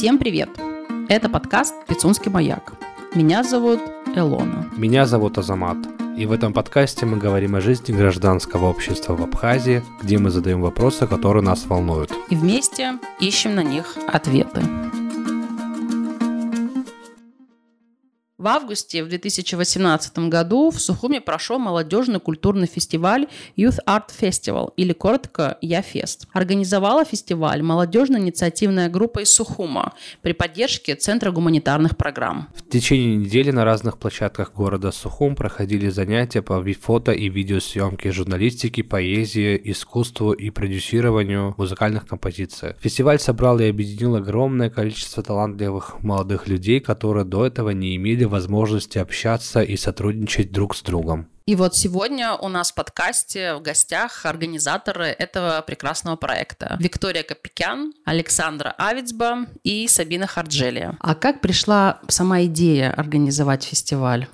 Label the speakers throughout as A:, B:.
A: Всем привет! Это подкаст «Пицунский маяк». Меня зовут Элона.
B: Меня зовут Азамат. И в этом подкасте мы говорим о жизни гражданского общества в Абхазии, где мы задаем вопросы, которые нас волнуют.
A: И вместе ищем на них ответы. В августе в 2018 году в Сухуме прошел молодежный культурный фестиваль Youth Art Festival, или коротко «Я-фест». Организовала фестиваль молодежная инициативная группа из Сухума при поддержке Центра гуманитарных программ.
B: В течение недели на разных площадках города Сухум проходили занятия по фото и видеосъемке, журналистике, поэзии, искусству и продюсированию музыкальных композиций. Фестиваль собрал и объединил огромное количество талантливых молодых людей, которые до этого не имели возможности общаться и сотрудничать друг с другом.
A: И вот сегодня у нас в подкасте в гостях организаторы этого прекрасного проекта. Виктория Капикян, Александра Авицба и Сабина Харджелия. А как пришла сама идея организовать фестиваль?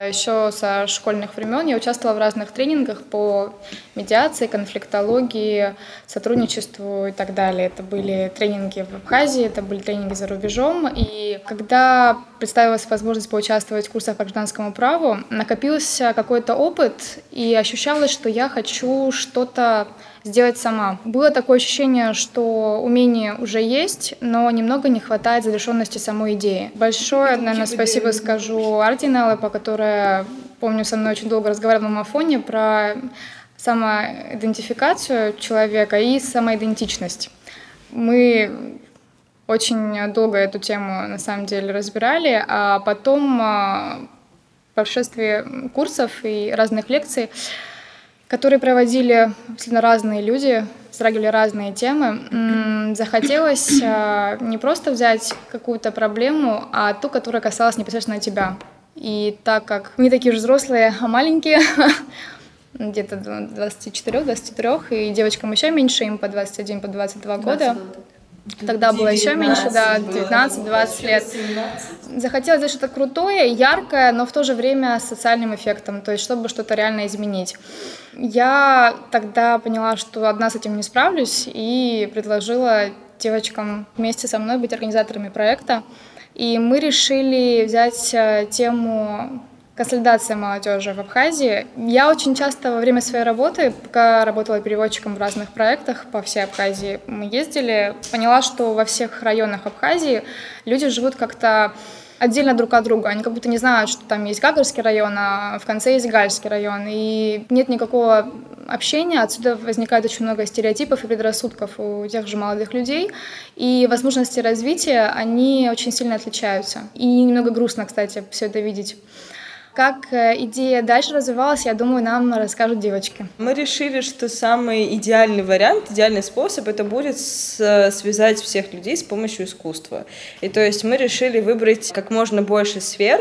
C: Еще со школьных времен я участвовала в разных тренингах по медиации, конфликтологии, сотрудничеству и так далее. Это были тренинги в Абхазии, это были тренинги за рубежом. И когда представилась возможность поучаствовать в курсах по гражданскому праву, накопился какой-то опыт, и ощущалось, что я хочу что-то сделать сама. Было такое ощущение, что умение уже есть, но немного не хватает завершенности самой идеи. Большое, наверное, спасибо скажу Артинале, по которой, помню, со мной очень долго разговаривала на фоне про самоидентификацию человека и самоидентичность. Мы очень долго эту тему на самом деле разбирали, а потом а, по прошествии курсов и разных лекций которые проводили абсолютно разные люди, затрагивали разные темы. Захотелось а, не просто взять какую-то проблему, а ту, которая касалась непосредственно тебя. И так как не такие же взрослые, а маленькие, где-то 24-23, и девочкам еще меньше, им по 21, по 22 года. Тогда было еще меньше, да, 19-20 лет. Захотелось сделать что-то крутое, яркое, но в то же время с социальным эффектом, то есть чтобы что-то реально изменить. Я тогда поняла, что одна с этим не справлюсь, и предложила девочкам вместе со мной быть организаторами проекта. И мы решили взять э, тему консолидация молодежи в Абхазии. Я очень часто во время своей работы, пока работала переводчиком в разных проектах по всей Абхазии, мы ездили, поняла, что во всех районах Абхазии люди живут как-то отдельно друг от друга. Они как будто не знают, что там есть Гагарский район, а в конце есть Гальский район. И нет никакого общения, отсюда возникает очень много стереотипов и предрассудков у тех же молодых людей, и возможности развития, они очень сильно отличаются. И немного грустно, кстати, все это видеть. Как э, идея дальше развивалась, я думаю, нам расскажут девочки.
D: Мы решили, что самый идеальный вариант, идеальный способ это будет с, связать всех людей с помощью искусства. И то есть мы решили выбрать как можно больше сфер,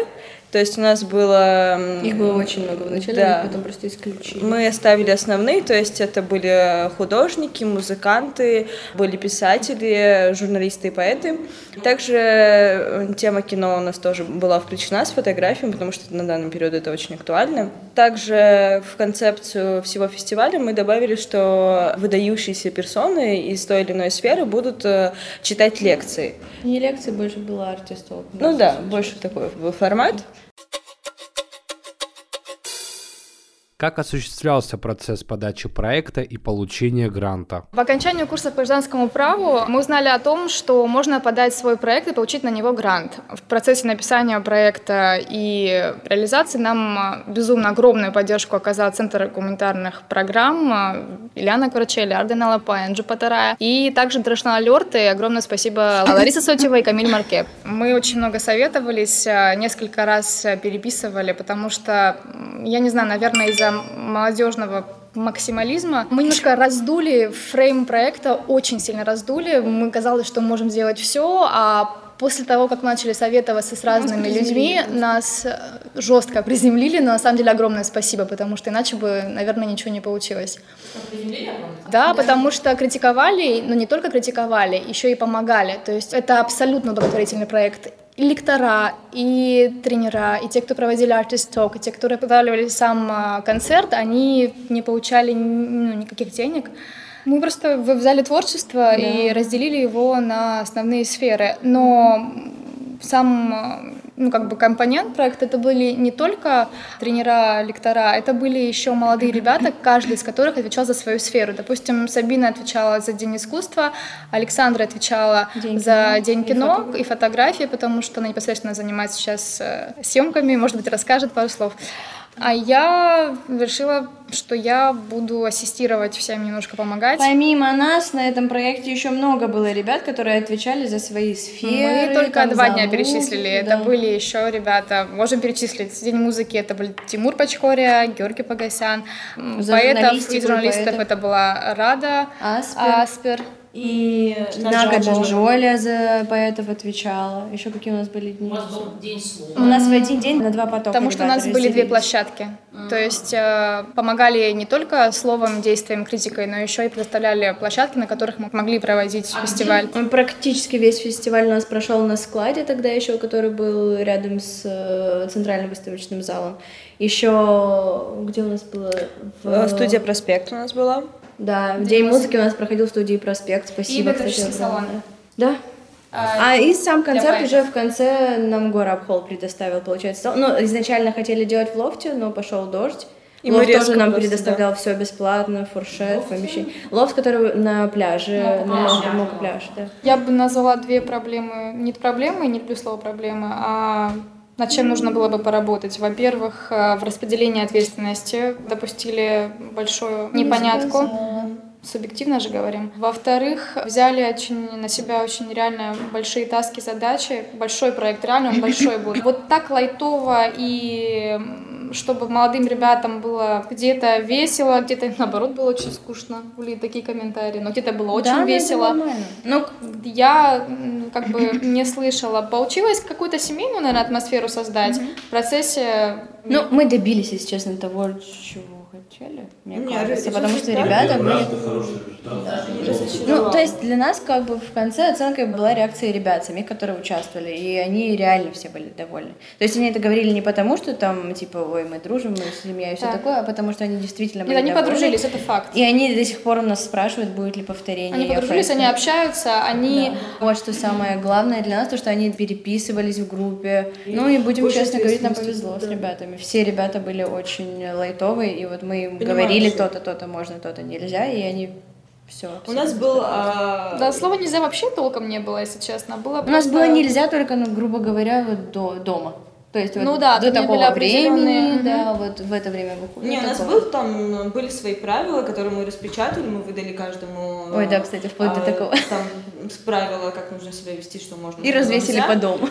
D: то есть у нас было...
E: Их было очень много вначале, да. потом просто исключили.
D: Мы оставили основные, то есть это были художники, музыканты, были писатели, журналисты и поэты. Также э, тема кино у нас тоже была включена с фотографиями, потому что на данный период это очень актуально. Также в концепцию всего фестиваля мы добавили, что выдающиеся персоны из той или иной сферы будут э, читать лекции.
E: Не лекции, больше было артистов.
D: Ну да, больше такой формат.
B: Как осуществлялся процесс подачи проекта и получения гранта?
C: В окончании курса по гражданскому праву мы узнали о том, что можно подать свой проект и получить на него грант. В процессе написания проекта и реализации нам безумно огромную поддержку оказал Центр гуманитарных программ Ильяна Курачели, Ардена Лапа, Энджи Патарая и также International Alert. И огромное спасибо Ларисе Сотьевой и Камиль Марке. Мы очень много советовались, несколько раз переписывали, потому что, я не знаю, наверное, из-за молодежного максимализма. Мы немножко раздули фрейм проекта, очень сильно раздули. Мы казалось, что мы можем сделать все, а после того, как мы начали советоваться с разными людьми, нас э, жестко приземлили, но на самом деле огромное спасибо, потому что иначе бы, наверное, ничего не получилось. Да, потому что критиковали, но не только критиковали, еще и помогали. То есть это абсолютно благотворительный проект и лектора, и тренера, и те, кто проводили Talk, и те, кто подготавливали сам а, концерт, они не получали ну, никаких денег. Мы просто взяли творчество да. и разделили его на основные сферы. Но сам ну, как бы компонент проекта это были не только тренера, лектора, это были еще молодые ребята, каждый из которых отвечал за свою сферу. Допустим, Сабина отвечала за День искусства, Александра отвечала день за кино, День кино и, и фотографии, потому что она непосредственно занимается сейчас э, съемками, может быть, расскажет пару слов. А я решила, что я буду ассистировать всем, немножко помогать.
E: Помимо нас на этом проекте еще много было ребят, которые отвечали за свои сферы.
C: Мы только два дня музыку, перечислили. Да. Это были еще ребята, можем перечислить. День музыки это был Тимур Пачкория, Георгий Погосян. За поэтов и журналистов поэтов. это была Рада Аспер. Аспер.
E: И Нага Джанжоля за поэтов отвечала. Еще какие у нас были дни?
A: У нас был день слова.
E: У нас в один день на два потока.
C: Потому что у нас были две площадки. Mm. То есть э, помогали не только словом, действием, критикой, но еще и предоставляли площадки, на которых мы могли проводить а фестиваль.
E: Где? Практически весь фестиваль у нас прошел на складе тогда еще, который был рядом с э, центральным выставочным залом. Еще где у нас было?
D: В... Э, студия Проспект у нас была.
E: Да, в День музыки у нас проходил в студии Проспект. Спасибо,
C: и кстати. салоны.
E: Да. А, а и сам концерт уже в конце нам Гора Холл предоставил, получается. Ну, изначально хотели делать в лофте, но пошел дождь. И Лофт тоже нам предоставлял да. все бесплатно, фуршет, Лофт, помещение. Лофт, который на пляже, на много пляже, да.
C: Я бы назвала две проблемы, не проблемы, не люблю слово проблемы, а над чем нужно было бы поработать? Во-первых, э, в распределении ответственности допустили большую непонятку. Субъективно же говорим. Во-вторых, взяли очень на себя очень реально большие таски, задачи. Большой проект, реально он большой будет. Вот так лайтово и чтобы молодым ребятам было где-то весело, где-то наоборот было очень скучно. Были такие комментарии, но где-то было очень да, весело. Но я как бы не слышала. Получилось какую-то семейную, наверное, атмосферу создать в процессе.
E: Ну, мы добились, если честно, того, чего хотели, мне не, кажется, потому что ребята были... Ну, то есть для нас как бы в конце оценкой была реакция ребят самих, которые участвовали, и они реально все были довольны. То есть они это говорили не потому, что там, типа, ой, мы дружим, мы семья и все да. такое, а потому что они действительно были
C: Нет, они довольны. подружились, это факт.
E: И они до сих пор у нас спрашивают, будет ли повторение.
C: Они подружились, они общаются, они...
E: Да. Вот что самое главное для нас, то, что они переписывались в группе. И ну и будем честно говорить, нам повезло да. с ребятами. Все ребята были очень лайтовые, и вот мы им Понимаю, говорили то-то, то-то можно, то-то нельзя, и они все.
D: У нас был... А...
C: Да, слова нельзя вообще толком не было, если честно. Было
E: У просто... нас было нельзя только, ну, грубо говоря, вот до дома. То есть
C: ну,
E: вот
C: да,
E: до такого времени, да, вот в это время выходит.
D: Не, у нас был там, были свои правила, которые мы распечатали, мы выдали каждому...
E: Ой, да, кстати, вплоть а, до такого.
D: Там правила, как нужно себя вести, что можно.
E: И развесили нельзя. по дому.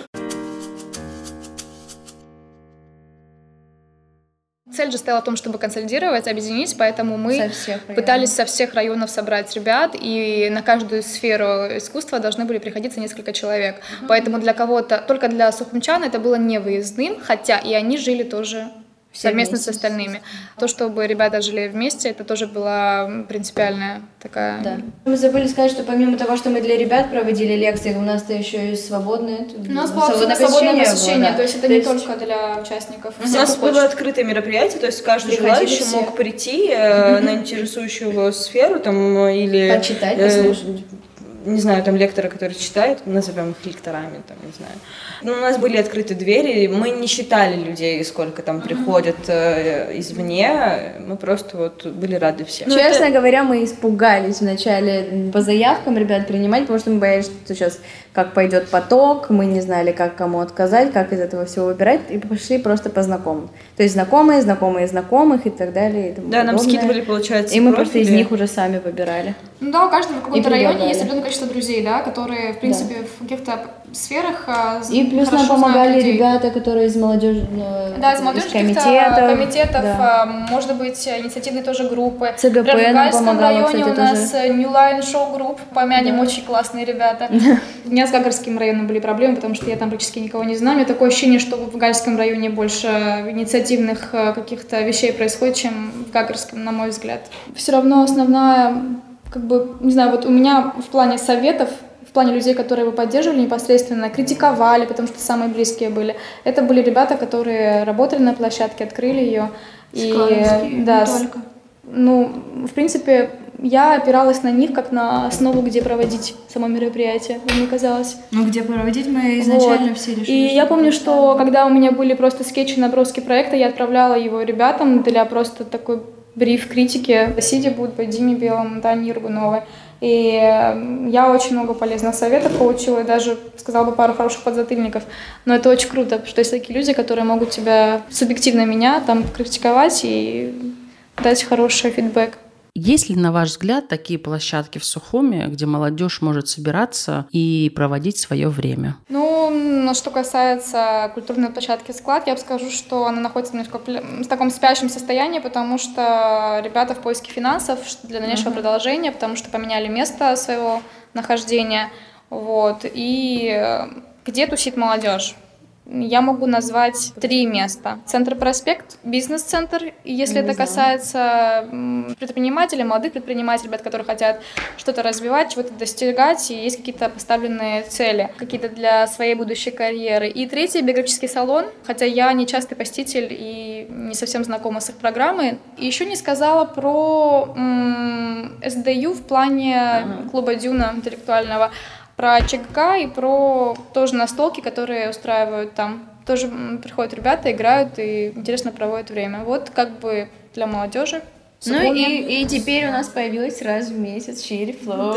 C: Цель же стояла в том, чтобы консолидировать, объединить, поэтому мы со пытались со всех районов собрать ребят, и на каждую сферу искусства должны были приходиться несколько человек. Mm-hmm. Поэтому для кого-то, только для сухумчан это было не выездным, хотя и они жили тоже все совместно вместе. с остальными. То, чтобы ребята жили вместе, это тоже была принципиальная такая...
E: Да. Мы забыли сказать, что помимо того, что мы для ребят проводили лекции, у нас-то еще и свободное...
C: У нас было свободное, свободное посещение, было, да. то есть это то не есть... только для участников.
D: У нас было открытое мероприятие, то есть каждый желающий все. мог прийти э, на интересующую его сферу там или...
E: Почитать, э, послушать
D: не знаю, там лекторы, которые читают, назовем их лекторами, там, не знаю. Но ну, у нас были открыты двери, мы не считали людей, сколько там приходят э, извне, мы просто вот были рады всем.
E: Ну, Честно это... говоря, мы испугались вначале по заявкам ребят принимать, потому что мы боялись, что сейчас как пойдет поток, мы не знали, как кому отказать, как из этого всего выбирать, и пошли просто по знакомым. То есть знакомые, знакомые знакомых и так далее. И
D: тому да, подобное. нам скидывали, получается,
E: И мы профили. просто из них уже сами выбирали.
C: Ну да, у каждого в каком-то районе есть определенное количество друзей, да, которые, в принципе, да. в каких-то сферах а,
E: И плюс нам помогали ребята, которые из молодежи,
C: да, из молодежи комитетов, комитетов да. А, может быть, инициативные тоже группы.
E: ЦГП Прям нам в помогала,
C: районе
E: кстати,
C: у нас тоже. New Line Show Group, помянем, да. очень классные ребята. У меня с Гагарским районом были проблемы, потому что я там практически никого не знаю. У меня такое ощущение, что в Гальском районе больше инициативных каких-то вещей происходит, чем в Гагарском, на мой взгляд. Все равно основная как бы, не знаю, вот у меня в плане советов плане людей, которые его поддерживали непосредственно, критиковали, потому что самые близкие были. Это были ребята, которые работали на площадке, открыли ее.
E: И, да,
C: ну, в принципе, я опиралась на них как на основу, где проводить само мероприятие, мне казалось.
E: Ну, где проводить мы изначально вот. все решили.
C: И я помню, что когда у меня были просто скетчи, наброски проекта, я отправляла его ребятам для просто такой бриф критики. Сидя будут по Диме Белому, Тане Иргуновой. И я очень много полезных советов получила и даже сказала бы пару хороших подзатыльников. Но это очень круто, что есть такие люди, которые могут тебя субъективно меня там критиковать и дать хороший фидбэк.
A: Есть ли, на ваш взгляд, такие площадки в Сухуме, где молодежь может собираться и проводить свое время?
C: Ну, что касается культурной площадки «Склад», я бы скажу, что она находится немножко в таком спящем состоянии, потому что ребята в поиске финансов для дальнейшего uh-huh. продолжения, потому что поменяли место своего нахождения. Вот. И э, где тусит молодежь? Я могу назвать три места. Центр Проспект, бизнес-центр, если это касается предпринимателей, молодых предпринимателей, ребят, которые хотят что-то развивать, чего-то достигать, и есть какие-то поставленные цели, какие-то для своей будущей карьеры. И третий биографический салон, хотя я не частый посетитель и не совсем знакома с их программой. И еще не сказала про м- SDU в плане ага. клуба Дюна интеллектуального про ЧГК и про тоже настолки, которые устраивают там. Тоже приходят ребята, играют и интересно проводят время. Вот как бы для молодежи.
E: Ну и, и теперь у нас появилась раз в месяц Черри Флоу.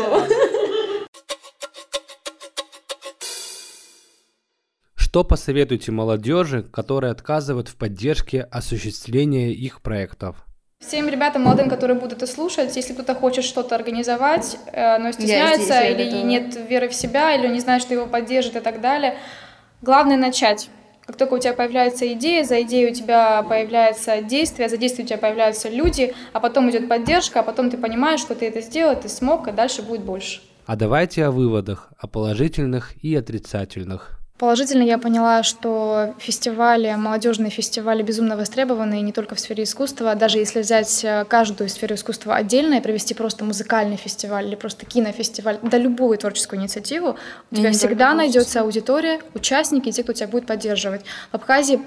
B: Что посоветуете молодежи, которая отказывает в поддержке осуществления их проектов?
C: Всем ребятам молодым, которые будут это слушать, если кто-то хочет что-то организовать, э, но стесняется здесь, или готова. нет веры в себя, или не знает, что его поддержит и так далее, главное начать. Как только у тебя появляется идея, за идеей у тебя появляется действие, за действием у тебя появляются люди, а потом идет поддержка, а потом ты понимаешь, что ты это сделал, ты смог, и дальше будет больше.
B: А давайте о выводах, о положительных и отрицательных.
C: Положительно я поняла, что фестивали, молодежные фестивали безумно востребованы не только в сфере искусства. Даже если взять э, каждую сферу искусства отдельно и провести просто музыкальный фестиваль или просто кинофестиваль, да любую творческую инициативу, у тебя всегда найдется аудитория, участники те, кто тебя будет поддерживать. В Абхазии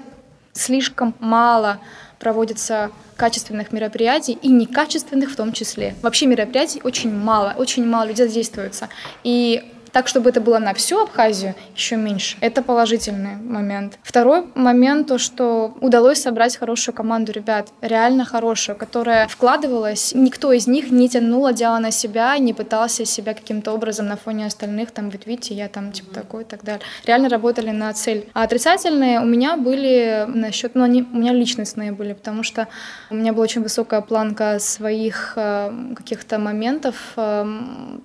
C: слишком мало проводится качественных мероприятий и некачественных в том числе. Вообще мероприятий очень мало, очень мало людей задействуются. И так, чтобы это было на всю Абхазию, еще меньше. Это положительный момент. Второй момент, то, что удалось собрать хорошую команду ребят, реально хорошую, которая вкладывалась, никто из них не тянул одеяло на себя, не пытался себя каким-то образом на фоне остальных, там, вот видите, я там типа такой и так далее. Реально работали на цель. А отрицательные у меня были насчет, ну, они у меня личностные были, потому что у меня была очень высокая планка своих э, каких-то моментов, э,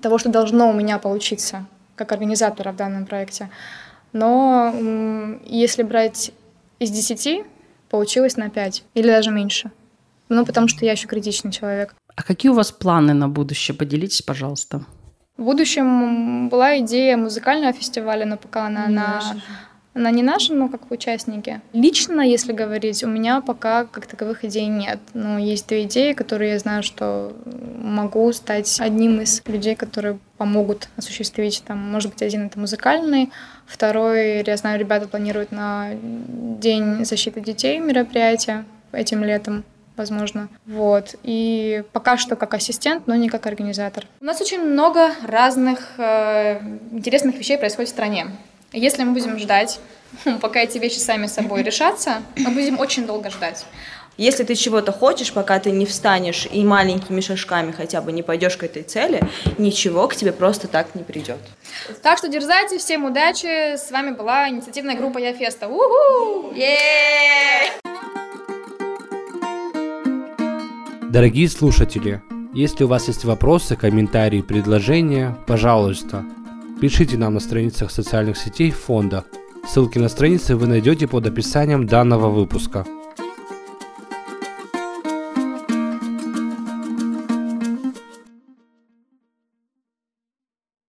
C: того, что должно у меня получиться как организатора в данном проекте. Но если брать из 10, получилось на 5 или даже меньше. Ну, потому что я еще критичный человек.
A: А какие у вас планы на будущее? Поделитесь, пожалуйста.
C: В будущем была идея музыкального фестиваля, но пока она на она не наша, но как участники. Лично, если говорить, у меня пока как таковых идей нет. Но есть две идеи, которые я знаю, что могу стать одним из людей, которые помогут осуществить. Там, может быть, один это музыкальный, второй, я знаю, ребята планируют на День защиты детей мероприятие этим летом возможно. Вот. И пока что как ассистент, но не как организатор. У нас очень много разных э, интересных вещей происходит в стране. Если мы будем ждать, пока эти вещи сами собой решатся, мы будем очень долго ждать.
D: Если ты чего-то хочешь, пока ты не встанешь и маленькими шажками хотя бы не пойдешь к этой цели, ничего к тебе просто так не придет.
C: Так что дерзайте, всем удачи. С вами была инициативная группа Я Феста. Уху!
B: Дорогие слушатели, если у вас есть вопросы, комментарии, предложения, пожалуйста, Пишите нам на страницах социальных сетей фонда. Ссылки на страницы вы найдете под описанием данного выпуска.